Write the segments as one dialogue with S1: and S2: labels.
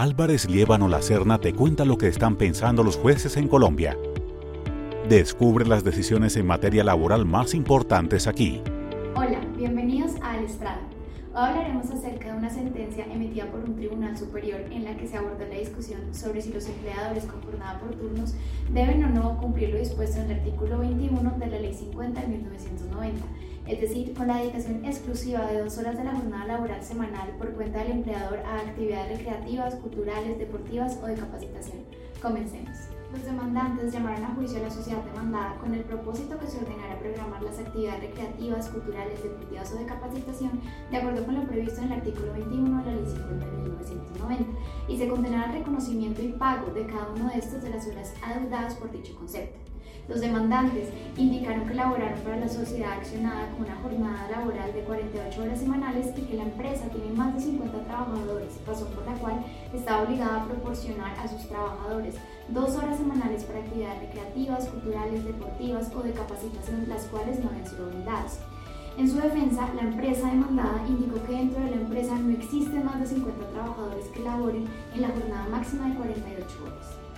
S1: Álvarez Liébano Lacerna te cuenta lo que están pensando los jueces en Colombia. Descubre las decisiones en materia laboral más importantes aquí.
S2: Hola, bienvenidos a El Estrado. Hoy hablaremos acerca de una sentencia emitida por un tribunal superior en la que se aborda la discusión sobre si los empleadores con jornada por turnos deben o no cumplir lo dispuesto en el artículo 21 de la Ley 50 de 1990 es decir, con la dedicación exclusiva de dos horas de la jornada laboral semanal por cuenta del empleador a actividades recreativas, culturales, deportivas o de capacitación. Comencemos. Los demandantes llamaron a juicio a la sociedad demandada con el propósito que se ordenara programar las actividades recreativas, culturales, deportivas o de capacitación de acuerdo con lo previsto en el artículo 21 de la Ley 50 de 1990 y se condenara el reconocimiento y pago de cada uno de estos de las horas adeudadas por dicho concepto. Los demandantes indicaron que laboraron para la sociedad accionada con una jornada laboral de 48 horas semanales y que la empresa tiene más de 50 trabajadores, razón por la cual está obligada a proporcionar a sus trabajadores dos horas semanales para actividades recreativas, culturales, deportivas o de capacitación, las cuales no han sido brindadas. En su defensa, la empresa demandada indicó que dentro de la empresa no existen más de 50 trabajadores que laboren en la jornada máxima de 48 horas.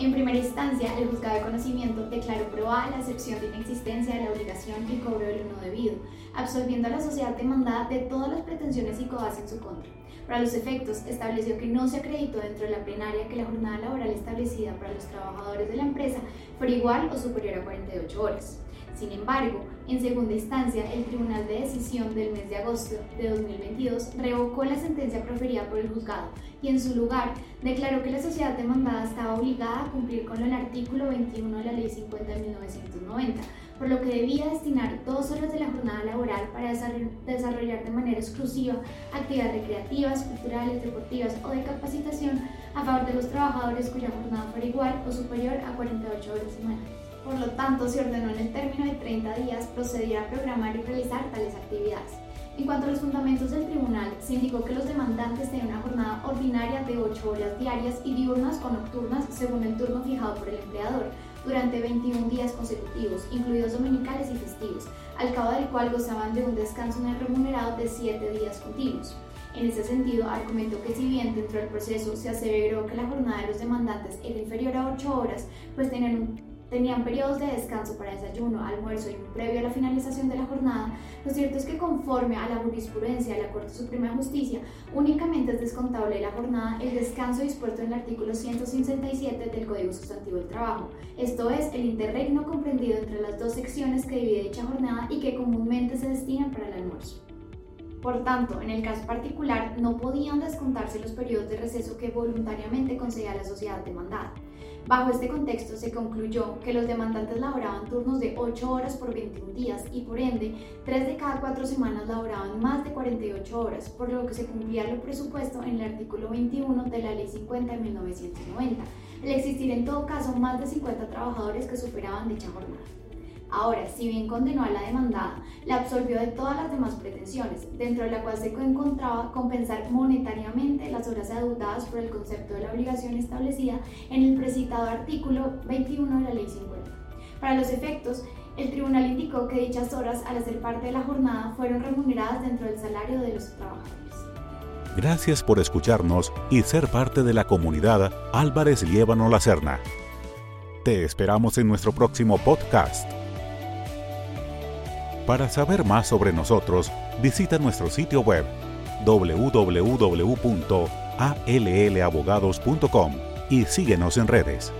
S2: En primera instancia, el juzgado de conocimiento declaró probada la excepción de inexistencia de la obligación y cobro del no debido, absolviendo a la sociedad demandada de todas las pretensiones y en su contra. Para los efectos, estableció que no se acreditó dentro de la plenaria que la jornada laboral establecida para los trabajadores de la empresa fuera igual o superior a 48 horas. Sin embargo, en segunda instancia, el Tribunal de Decisión del mes de agosto de 2022 revocó la sentencia proferida por el juzgado y en su lugar declaró que la sociedad demandada estaba obligada a cumplir con el artículo 21 de la Ley 50 de 1990, por lo que debía destinar dos horas de la jornada laboral para desarrollar de manera exclusiva actividades recreativas, culturales, deportivas o de capacitación a favor de los trabajadores cuya jornada fuera igual o superior a 48 horas semanales. Por lo tanto, se ordenó en el término de 30 días proceder a programar y realizar tales actividades. En cuanto a los fundamentos del tribunal, se indicó que los demandantes tenían una jornada ordinaria de 8 horas diarias y diurnas o nocturnas según el turno fijado por el empleador, durante 21 días consecutivos, incluidos dominicales y festivos, al cabo del cual gozaban de un descanso no remunerado de 7 días continuos. En ese sentido, argumentó que si bien dentro del proceso se aseveró que la jornada de los demandantes era inferior a 8 horas, pues tenían un tenían periodos de descanso para desayuno, almuerzo y previo a la finalización de la jornada, lo cierto es que conforme a la jurisprudencia de la Corte Suprema de Justicia, únicamente es descontable de la jornada el descanso dispuesto en el artículo 167 del Código Sustantivo del Trabajo, esto es, el interregno comprendido entre las dos secciones que divide dicha jornada y que comúnmente se destinan para el almuerzo. Por tanto, en el caso particular, no podían descontarse los periodos de receso que voluntariamente concedía la sociedad demandada. Bajo este contexto se concluyó que los demandantes laboraban turnos de 8 horas por 21 días y por ende 3 de cada 4 semanas laboraban más de 48 horas, por lo que se cumplía lo presupuesto en el artículo 21 de la Ley 50 de 1990, el existir en todo caso más de 50 trabajadores que superaban dicha jornada. Ahora, si bien condenó a la demandada, la absolvió de todas las demás pretensiones, dentro de la cual se encontraba compensar monetariamente las horas adeudadas por el concepto de la obligación establecida en el precitado artículo 21 de la Ley 50. Para los efectos, el tribunal indicó que dichas horas, al ser parte de la jornada, fueron remuneradas dentro del salario de los trabajadores.
S1: Gracias por escucharnos y ser parte de la comunidad Álvarez Liébano La. Te esperamos en nuestro próximo podcast. Para saber más sobre nosotros, visita nuestro sitio web www.allabogados.com y síguenos en redes.